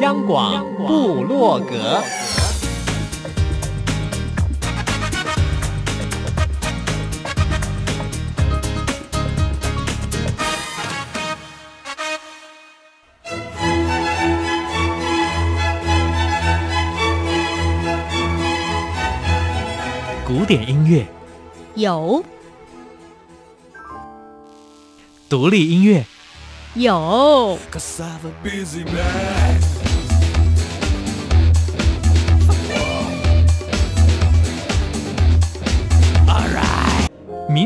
央广布洛格，古典音乐。有，独立音乐。有，民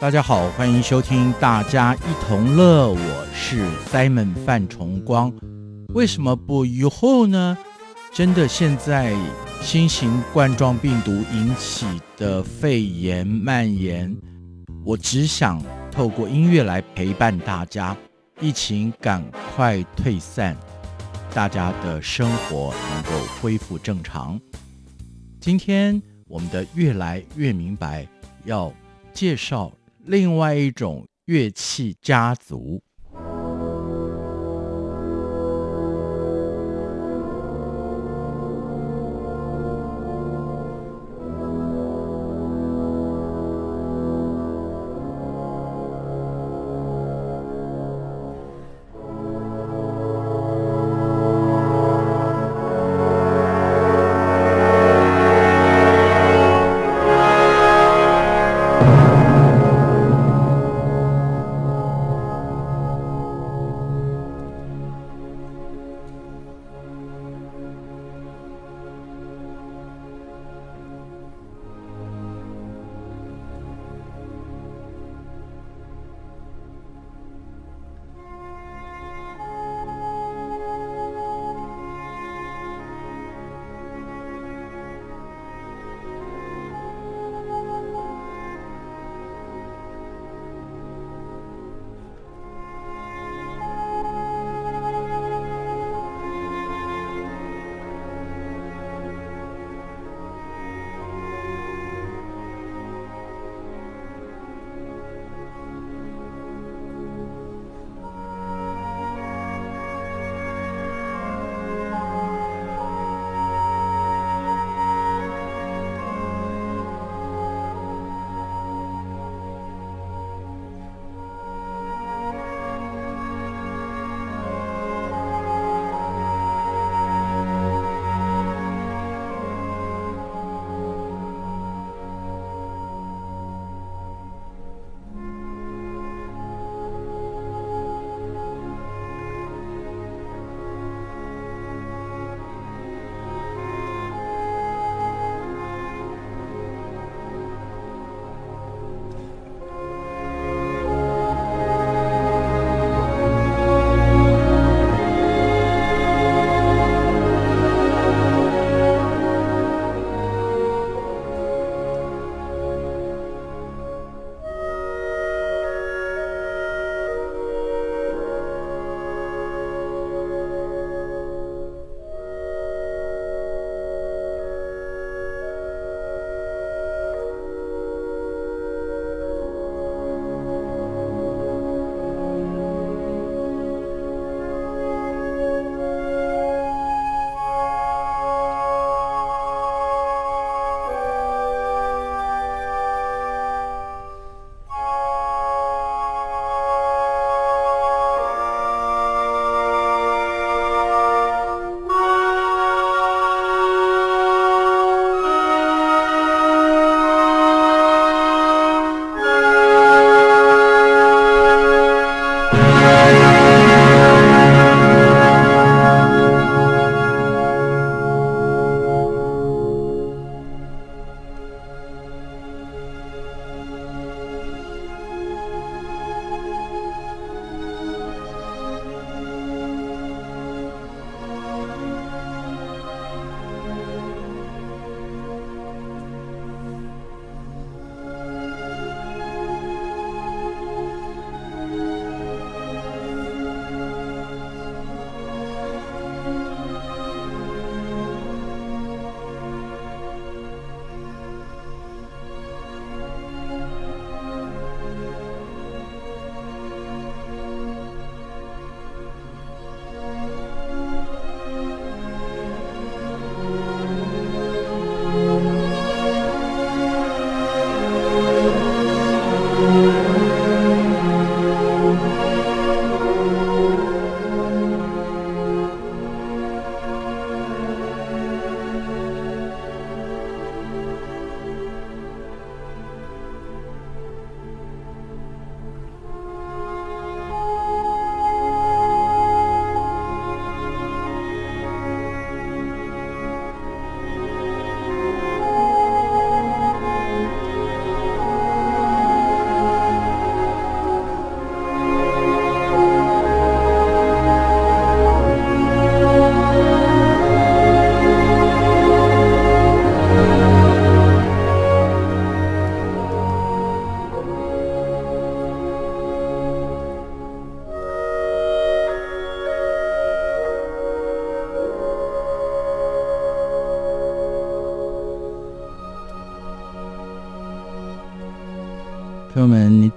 大家好，欢迎收听《大家一同乐》，我是 Simon 范崇光。为什么不以后呢？真的，现在新型冠状病毒引起的肺炎蔓延，我只想透过音乐来陪伴大家。疫情赶快退散，大家的生活能够恢复正常。今天我们的越来越明白要介绍另外一种乐器家族。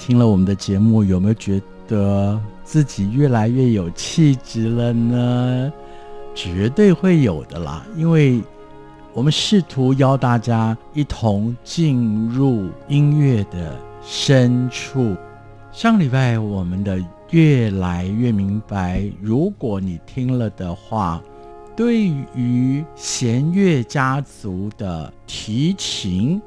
听了我们的节目，有没有觉得自己越来越有气质了呢？绝对会有的啦，因为我们试图邀大家一同进入音乐的深处。上礼拜我们的越来越明白，如果你听了的话，对于弦乐家族的提琴，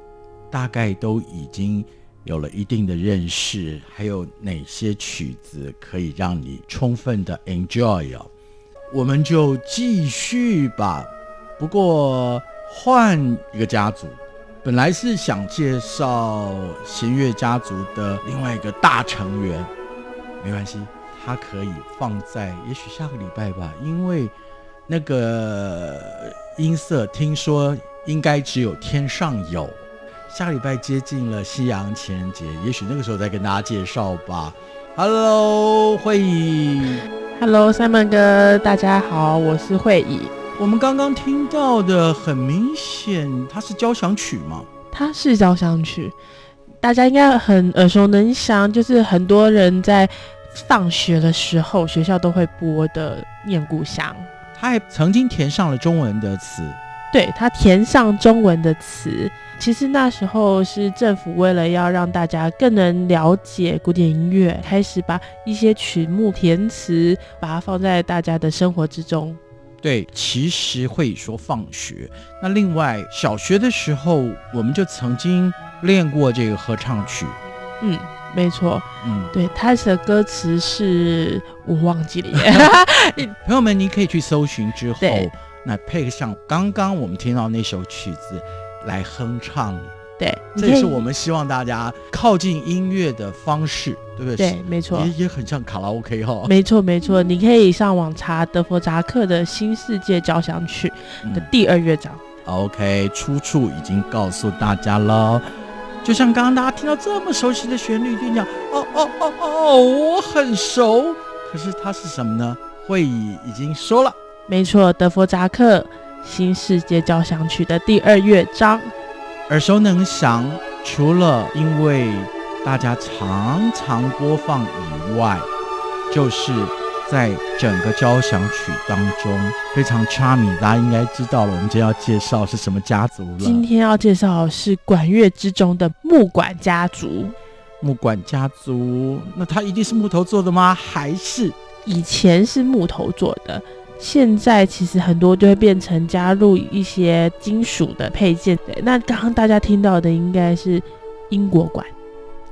大概都已经。有了一定的认识，还有哪些曲子可以让你充分的 enjoy 哦？我们就继续吧。不过换一个家族，本来是想介绍弦乐家族的另外一个大成员，没关系，它可以放在也许下个礼拜吧，因为那个音色听说应该只有天上有。下个礼拜接近了西洋情人节，也许那个时候再跟大家介绍吧。Hello，慧仪。Hello，Simon 哥，大家好，我是慧仪。我们刚刚听到的很明显，它是交响曲吗？它是交响曲，大家应该很耳熟能详，就是很多人在放学的时候，学校都会播的《念故乡》。他还曾经填上了中文的词。对，他填上中文的词，其实那时候是政府为了要让大家更能了解古典音乐，开始把一些曲目填词，把它放在大家的生活之中。对，其实会说放学。那另外，小学的时候我们就曾经练过这个合唱曲。嗯，没错。嗯，对，他的歌词是我忘记了耶。朋友们，你可以去搜寻之后。那配上刚刚我们听到那首曲子来哼唱，对，这也是我们希望大家靠近音乐的方式，对不对？对，没错，也也很像卡拉 OK 哈、哦。没错，没错，你可以上网查德弗扎克的《新世界交响曲》的第二乐章。嗯、OK，出处已经告诉大家了。就像刚刚大家听到这么熟悉的旋律，就讲哦哦哦哦，我很熟。可是它是什么呢？会议已经说了。没错，德弗扎克《新世界交响曲》的第二乐章，耳熟能详。除了因为大家常常播放以外，就是在整个交响曲当中非常 charming。大家应该知道了，我们今天要介绍是什么家族了。今天要介绍的是管乐之中的木管家族。木管家族，那它一定是木头做的吗？还是以前是木头做的？现在其实很多就会变成加入一些金属的配件。对，那刚刚大家听到的应该是英国管。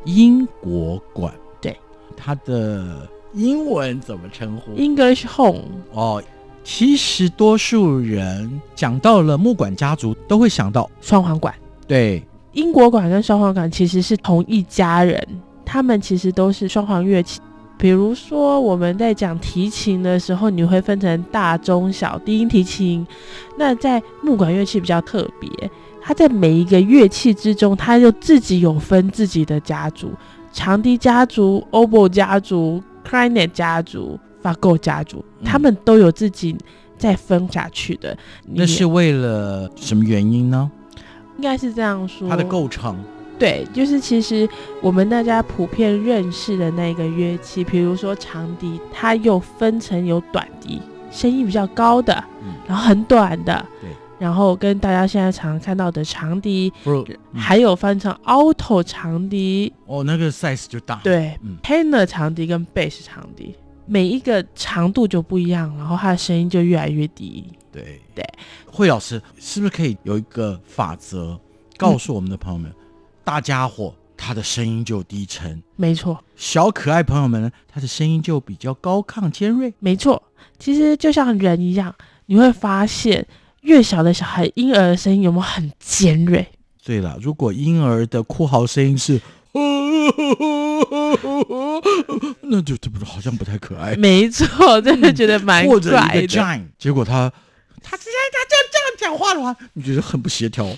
英国管，对，它的英文怎么称呼？English Home。哦，其实多数人讲到了木管家族，都会想到双簧管。对，英国管跟双簧管其实是同一家人，他们其实都是双簧乐器。比如说，我们在讲提琴的时候，你会分成大、中、小低音提琴。那在木管乐器比较特别，它在每一个乐器之中，它就自己有分自己的家族：长笛家族、oboe 家族、clarinet 家族、fagot 家族，他们都有自己再分下去的。那是为了什么原因呢？应该是这样说，它的构成。对，就是其实我们大家普遍认识的那个乐器，比如说长笛，它又分成有短笛，声音比较高的，嗯、然后很短的，对，然后跟大家现在常常看到的长笛，嗯、还有翻成 alto 长笛，哦，那个 size 就大，对，嗯，tenor 长笛跟 bass 长笛，每一个长度就不一样，然后它的声音就越来越低，对对。慧老师是不是可以有一个法则告诉我们的朋友们？嗯大家伙，他的声音就低沉，没错。小可爱朋友们呢，他的声音就比较高亢尖锐，没错。其实就像人一样，你会发现，越小的小孩婴儿的声音有没有很尖锐？对了，如果婴儿的哭嚎声音是，那就这不是好像不太可爱。没错，真的觉得蛮怪的。或者一个 giant，结果他他直接他这样这样讲话的话，你觉得很不协调。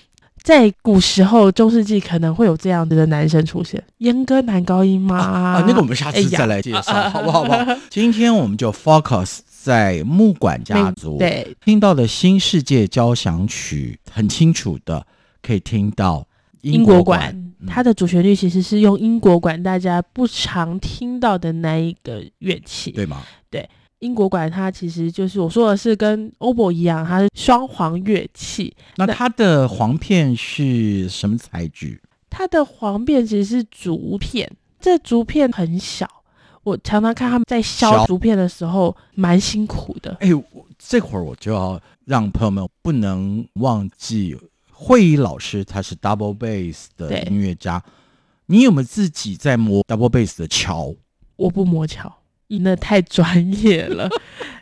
在古时候，中世纪可能会有这样子的男生出现，阉割男高音吗？啊，啊，那个我们下次再来介绍，哎、好不好？好不好？今天我们就 focus 在木管家族。对，听到的新世界交响曲，很清楚的可以听到英国管，嗯、它的主旋律其实是用英国管，大家不常听到的那一个乐器，对吗？对，英国管它其实就是我说的是跟 oboe 一样，它是双簧乐器。那它的簧片是什么材质？它的簧片其实是竹片，这竹片很小。我常常看他们在削竹片的时候，蛮辛苦的。哎，这会儿我就要让朋友们不能忘记，慧仪老师他是 double bass 的音乐家。你有没有自己在磨 double bass 的桥？我不磨桥，那太专业了。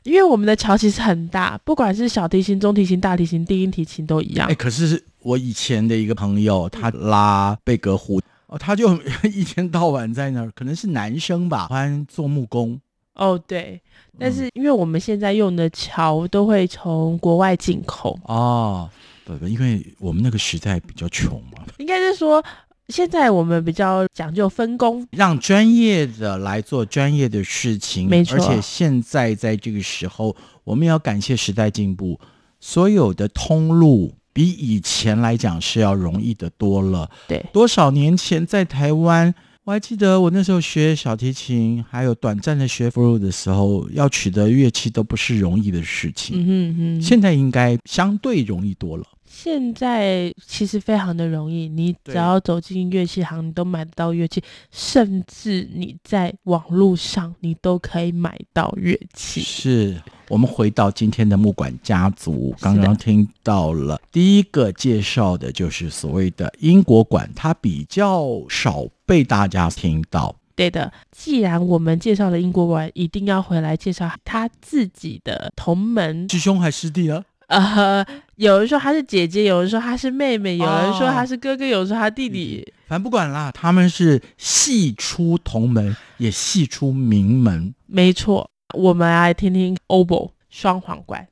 因为我们的桥其实很大，不管是小提琴、中提琴、大提琴、低音提琴都一样。哎，可是我以前的一个朋友，他拉贝格胡。哦，他就 一天到晚在那儿，可能是男生吧，喜欢做木工。哦，对，但是因为我们现在用的桥都会从国外进口。哦，不不，因为我们那个时代比较穷嘛。应该是说，现在我们比较讲究分工，让专业的来做专业的事情。没错。而且现在在这个时候，我们要感谢时代进步，所有的通路。比以前来讲是要容易的多了。对，多少年前在台湾，我还记得我那时候学小提琴，还有短暂的学 flute 的时候，要取得乐器都不是容易的事情。嗯哼哼，现在应该相对容易多了。现在其实非常的容易，你只要走进乐器行，你都买得到乐器，甚至你在网络上，你都可以买到乐器。是我们回到今天的木管家族，刚刚听到了第一个介绍的就是所谓的英国管，它比较少被大家听到。对的，既然我们介绍了英国馆，一定要回来介绍他自己的同门师兄还师弟啊？呃，有人说她是姐姐，有人说她是妹妹，有人说她是哥哥，有人说她弟弟。反正不管啦，他们是戏出同门，也戏出名门。没错，我们来听听 oboe 双簧管。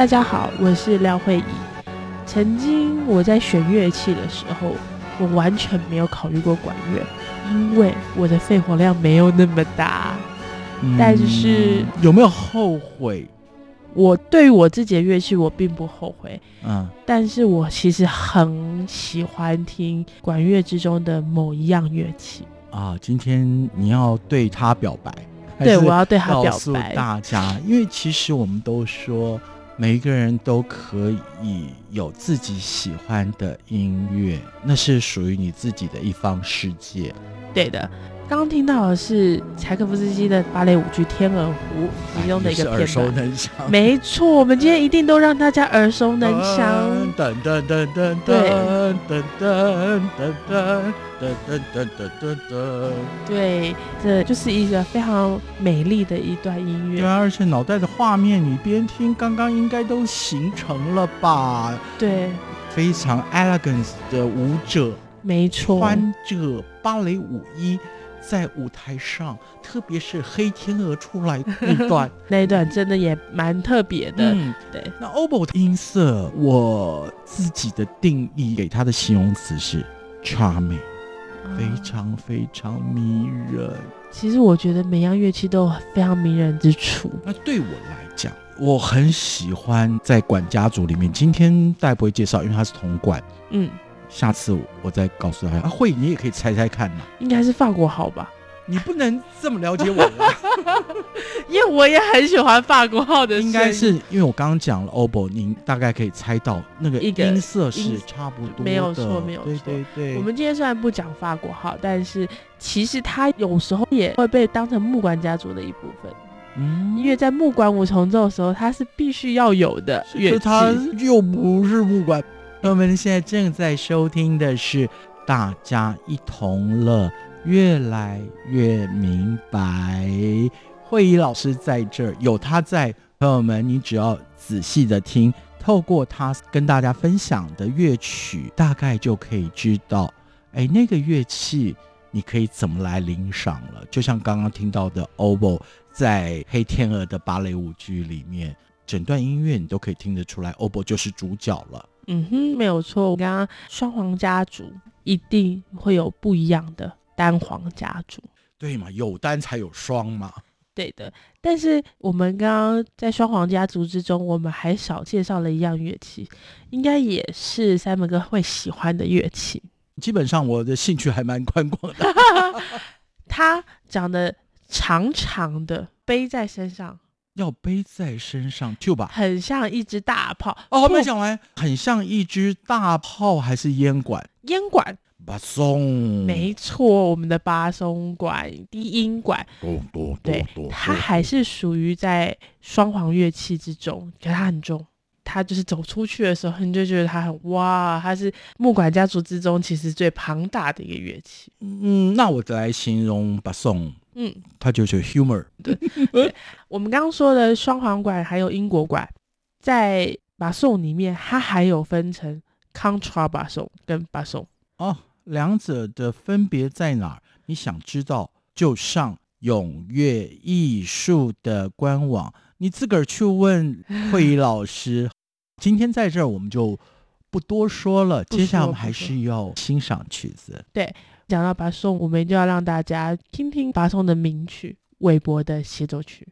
大家好，我是廖慧怡。曾经我在选乐器的时候，我完全没有考虑过管乐，因为我的肺活量没有那么大。嗯但是有没有后悔？我对于我自己的乐器，我并不后悔。嗯，但是我其实很喜欢听管乐之中的某一样乐器。啊，今天你要对他表白，对，我要对他告诉表白。大家，因为其实我们都说，每一个人都可以有自己喜欢的音乐，那是属于你自己的一方世界。对的，刚刚听到的是柴可夫斯基的芭蕾舞剧《天鹅湖》其中的一个片哎耳熟段。能详。没错，我们今天一定都让大家耳熟能详。噔噔噔噔噔噔噔噔噔噔噔噔噔噔。对，这就是一个非常美丽的一段音乐。对啊，而且脑袋的画面，你边听，刚刚应该都形成了吧？对，非常 elegant 的舞者，没错。穿着芭蕾舞衣，在舞台上，特别是黑天鹅出来那段，那一段真的也蛮特别的。嗯，对，那 oboe 的音色，我自己的定义给它的形容词是 charming，非嗯常非常迷人。其实我觉得每样乐器都有非常迷人之处。那对我来讲，我很喜欢在管家族里面。今天大家不会介绍，因为他是铜管。嗯，下次我再告诉大家。啊，会你也可以猜猜看嘛。应该是法国号吧，你不能这么了解我啦。因为我也很喜欢法国号的。应该是因为我刚刚讲了 oboe，您大概可以猜到那个音色是差不多的。没有错没有错对对。我们今天虽然不讲法国号，但是其实它有时候也会被当成木管家族的一部分。嗯因为在木管五重奏的时候，它是必须要有的乐器它。又不是木管。朋友们现在正在收听的是《大家一同乐》，越来越明白。慧仪老师在这儿，有他在，朋友们，你只要仔细的听，透过他跟大家分享的乐曲，大概就可以知道，哎，那个乐器你可以怎么来领赏了。就像刚刚听到的 o b o 在黑天鹅的芭蕾舞剧里面。整段音乐你都可以听得出来 o b o 就是主角了。嗯哼，没有错。我刚刚双簧家族一定会有不一样的单簧家族，对嘛？有单才有双嘛。对的。但是我们刚刚在双簧家族之中，我们还少介绍了一样乐器，应该也是 Simon 哥会喜欢的乐器。基本上我的兴趣还蛮宽广的。它长得长长的，背在身上。要背在身上，tuba 很像一只大炮哦，没讲完，很像一只大炮还是烟管？烟管，巴松，没错，我们的巴松管、低音管，多多对，它还是属于在双簧乐器之中，可它很重，它就是走出去的时候，你就觉得它很哇，它是木管家族之中其实最庞大的一个乐器。嗯，那我来形容巴松。嗯，它就是 humor。对，对我们刚刚说的双簧管还有英国管，在巴松里面，它还有分成 contra 巴松跟巴松。哦，两者的分别在哪儿？你想知道，就上永乐艺术的官网，你自个儿去问 慧仪老师。今天在这儿我们就不多说了，说接下来我们还是要欣赏曲子。对。讲到巴松，我们就要让大家听听巴松的名曲《韦伯的协奏曲》。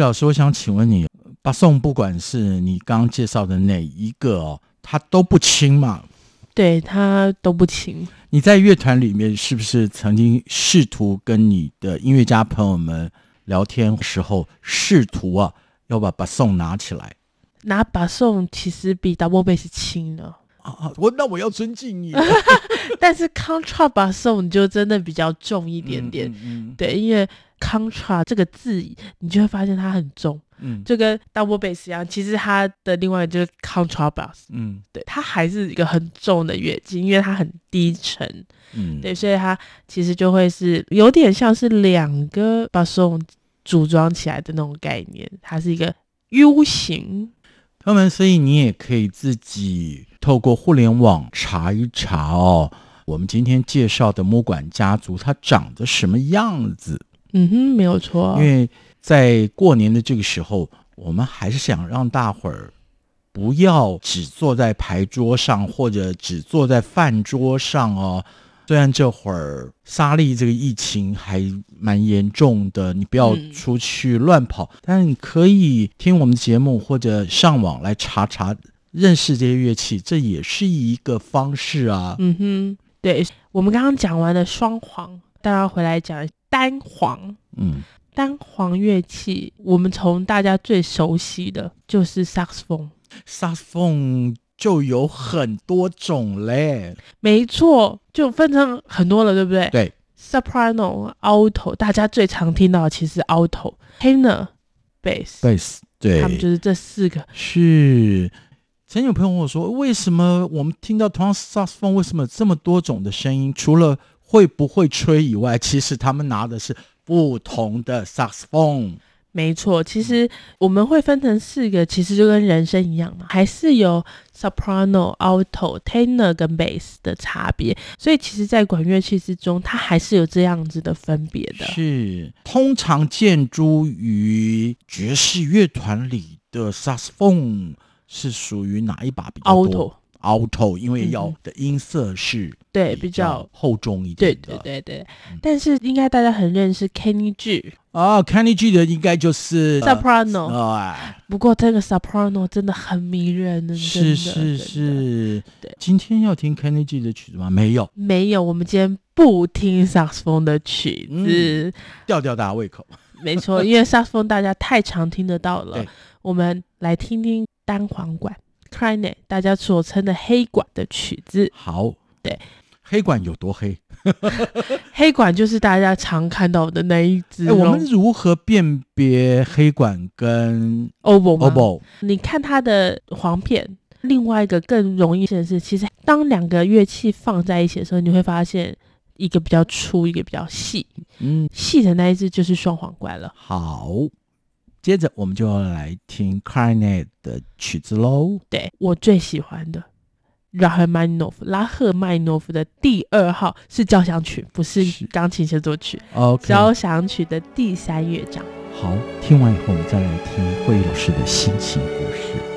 老师，我想请问你，巴颂不管是你刚刚介绍的哪一个哦，它都不轻嘛？对，它都不轻。你在乐团里面是不是曾经试图跟你的音乐家朋友们聊天时候，试图啊要把巴颂拿起来？拿巴颂其实比 double bass 轻呢。啊，我那我要尊敬你。但是 contra 巴颂就真的比较重一点点。嗯对，因为。Contra 这个字，你就会发现它很重，嗯，就跟 double bass 一样。其实它的另外就是 contrabass，嗯，对，它还是一个很重的乐器，因为它很低沉，嗯，对，所以它其实就会是有点像是两个 bass 组装起来的那种概念，它是一个 U 型。朋友们，所以你也可以自己透过互联网查一查哦，我们今天介绍的木管家族它长得什么样子。嗯哼，没有错。因为在过年的这个时候，我们还是想让大伙儿不要只坐在牌桌上，或者只坐在饭桌上哦。虽然这会儿沙利这个疫情还蛮严重的，你不要出去乱跑，嗯、但是你可以听我们的节目，或者上网来查查，认识这些乐器，这也是一个方式啊。嗯哼，对，我们刚刚讲完了双簧，大家回来讲。单簧，嗯，单簧乐器，我们从大家最熟悉的就是萨克斯风，萨克斯风就有很多种嘞，没错，就分成很多了，对不对？对，soprano、alto，大家最常听到的其实 alto、tenor、bass、bass，对，他们就是这四个。是，曾有朋友问我说，为什么我们听到同样萨克斯风，为什么这么多种的声音？除了会不会吹以外，其实他们拿的是不同的萨克斯风。没错，其实我们会分成四个，其实就跟人声一样嘛，还是有 soprano、alto、tenor 跟 bass 的差别。所以其实，在管乐器之中，它还是有这样子的分别的。是，通常见诸于爵士乐团里的 saxophone 是属于哪一把比较多？Alto，因为要的音色是比对比较厚重一点对对对对，嗯、但是应该大家很认识 Kenny G 啊，Kenny G 的应该就是 Soprano、呃。不过这个 Soprano 真的很迷人的，是是是。对，今天要听 Kenny G 的曲子吗？没有，没有。我们今天不听萨克斯风的曲子，吊吊大家胃口。没错，因为萨克斯风大家太常听得到了。我们来听听单簧管。Clarinet 大家所称的黑管的曲子，好，对，黑管有多黑？黑管就是大家常看到的那一只。我们如何辨别黑管跟 oboe？oboe，你看它的簧片。另外一个更容易显示，其实当两个乐器放在一起的时候，你会发现一个比较粗，一个比较细。嗯，细的那一只就是双簧管了。好。接着我们就要来听 Clarinet 的曲子喽。对，我最喜欢的拉赫曼尼诺夫，拉赫曼诺夫的第二号是交响曲，不是钢琴协奏曲。OK，交响曲的第三乐章。好，听完以后我们再来听惠老师的心情故事。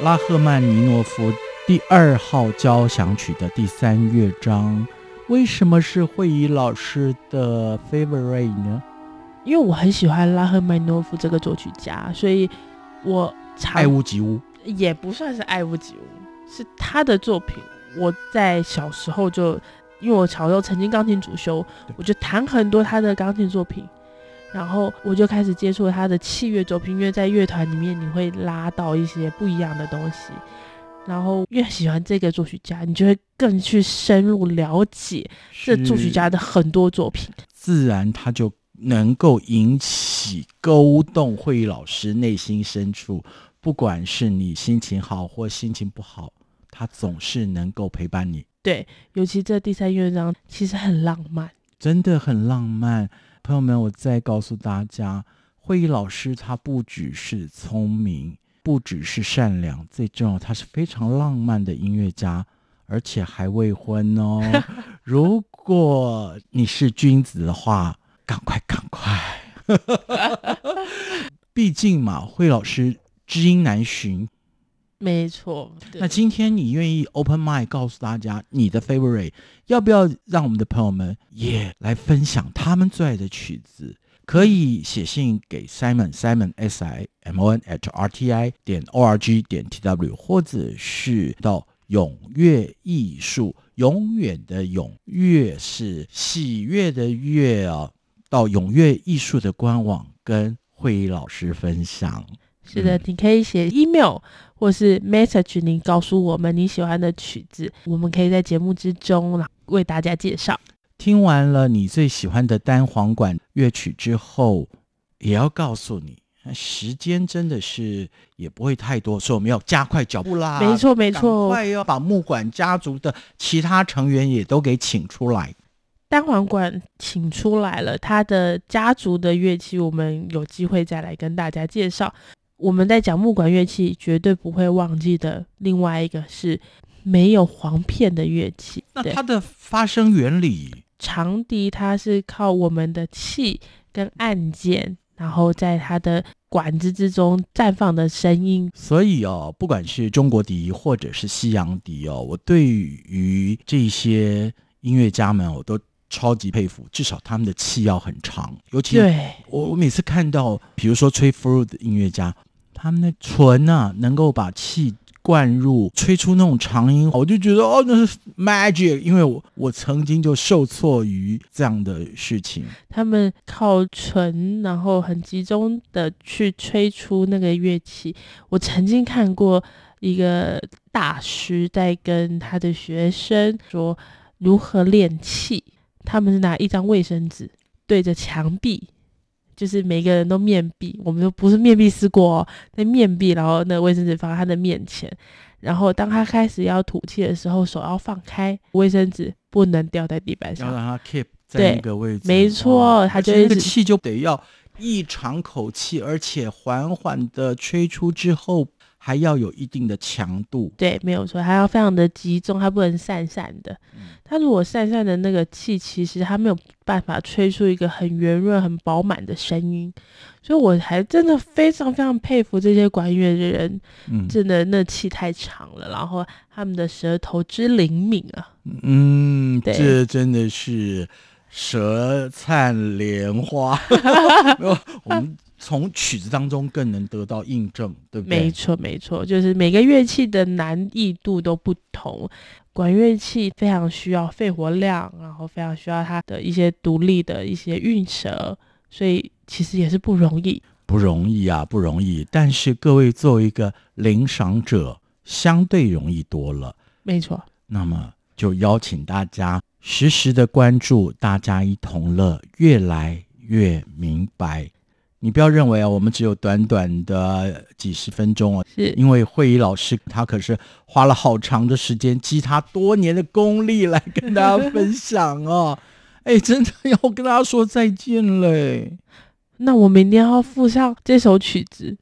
拉赫曼尼诺夫第二号交响曲的第三乐章。为什么是慧仪老师的 favorite 呢？因为我很喜欢拉赫曼尼诺夫这个作曲家，所以我爱屋及乌，也不算是爱屋及乌，是他的作品。我在小时候就，因为我小时候曾经钢琴主修，我就弹很多他的钢琴作品。然后我就开始接触他的器乐作品，因为在乐团里面你会拉到一些不一样的东西。然后越喜欢这个作曲家，你就会更去深入了解这作曲家的很多作品，自然他就能够引起勾动会议老师内心深处，不管是你心情好或心情不好，他总是能够陪伴你。对，尤其这第三乐章其实很浪漫，真的很浪漫。朋友们，我再告诉大家，慧仪老师他不只是聪明，不只是善良，最重要，他是非常浪漫的音乐家，而且还未婚哦。如果你是君子的话，赶快赶快！毕竟嘛，惠老师知音难寻。没错，那今天你愿意 open mind 告诉大家你的 favorite，要不要让我们的朋友们也来分享他们最爱的曲子？可以写信给 Simon Simon S I M O N at R T I 点 O R G 点 T W，或者是到永悦艺术，永远的永，悦是喜悦的悦啊，到永悦艺术的官网跟慧仪老师分享。是的，你可以写 email 或是 message，你告诉我们你喜欢的曲子，我们可以在节目之中为大家介绍。听完了你最喜欢的单簧管乐曲之后，也要告诉你，时间真的是也不会太多，所以我们要加快脚步啦。没错，没错，快要把木管家族的其他成员也都给请出来。单簧管请出来了，他的家族的乐器，我们有机会再来跟大家介绍。我们在讲木管乐器，绝对不会忘记的。另外一个是没有簧片的乐器。那它的发声原理，长笛它是靠我们的气跟按键，然后在它的管子之中绽放的声音。所以哦，不管是中国笛或者是西洋笛哦，我对于这些音乐家们，我都超级佩服。至少他们的气要很长，尤其对我我每次看到，比如说吹 flute 的音乐家。他们的唇啊，能够把气灌入，吹出那种长音，我就觉得哦，那是 magic。因为我我曾经就受挫于这样的事情。他们靠唇，然后很集中的去吹出那个乐器。我曾经看过一个大师在跟他的学生说如何练气，他们是拿一张卫生纸对着墙壁。就是每个人都面壁，我们都不是面壁思过哦，在面壁，然后那卫生纸放在他的面前，然后当他开始要吐气的时候，手要放开，卫生纸不能掉在地板上，要让他 keep 在那个位置。没错，他就那个气就得要一长口气，而且缓缓的吹出之后。还要有一定的强度，对，没有错，还要非常的集中，它不能散散的。它如果散散的那个气，其实它没有办法吹出一个很圆润、很饱满的声音。所以我还真的非常非常佩服这些管乐的人，嗯，真的那气太长了，然后他们的舌头之灵敏啊，嗯，对，这真的是舌灿莲花。我们。从曲子当中更能得到印证，对不对？没错，没错，就是每个乐器的难易度都不同。管乐器非常需要肺活量，然后非常需要它的一些独立的一些韵舌，所以其实也是不容易，不容易啊，不容易。但是各位作为一个领赏者，相对容易多了。没错。那么就邀请大家时时的关注，大家一同乐，越来越明白。你不要认为啊，我们只有短短的几十分钟啊，是因为慧仪老师他可是花了好长的时间，积他多年的功力来跟大家分享哦。哎，真的要跟大家说再见嘞。那我明天要附上这首曲子，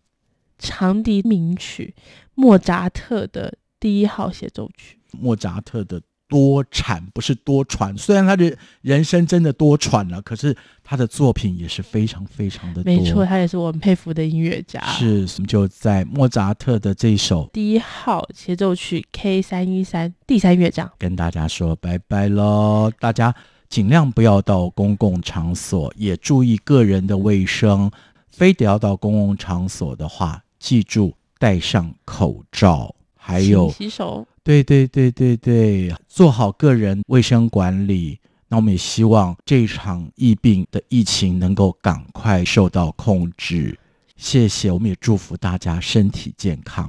长笛名曲，莫扎特的第一号协奏曲。莫扎特的多产，不是多传。虽然他的人生真的多传了，可是他的作品也是非常非常的多。没错，他也是我很佩服的音乐家。是，我们就在莫扎特的这一首第一号协奏曲 K 三一三第三乐章，跟大家说拜拜喽。大家尽量不要到公共场所，也注意个人的卫生。非得要到公共场所的话，记住戴上口罩，还有洗手。对对对对对，做好个人卫生管理。那我们也希望这场疫病的疫情能够赶快受到控制。谢谢，我们也祝福大家身体健康。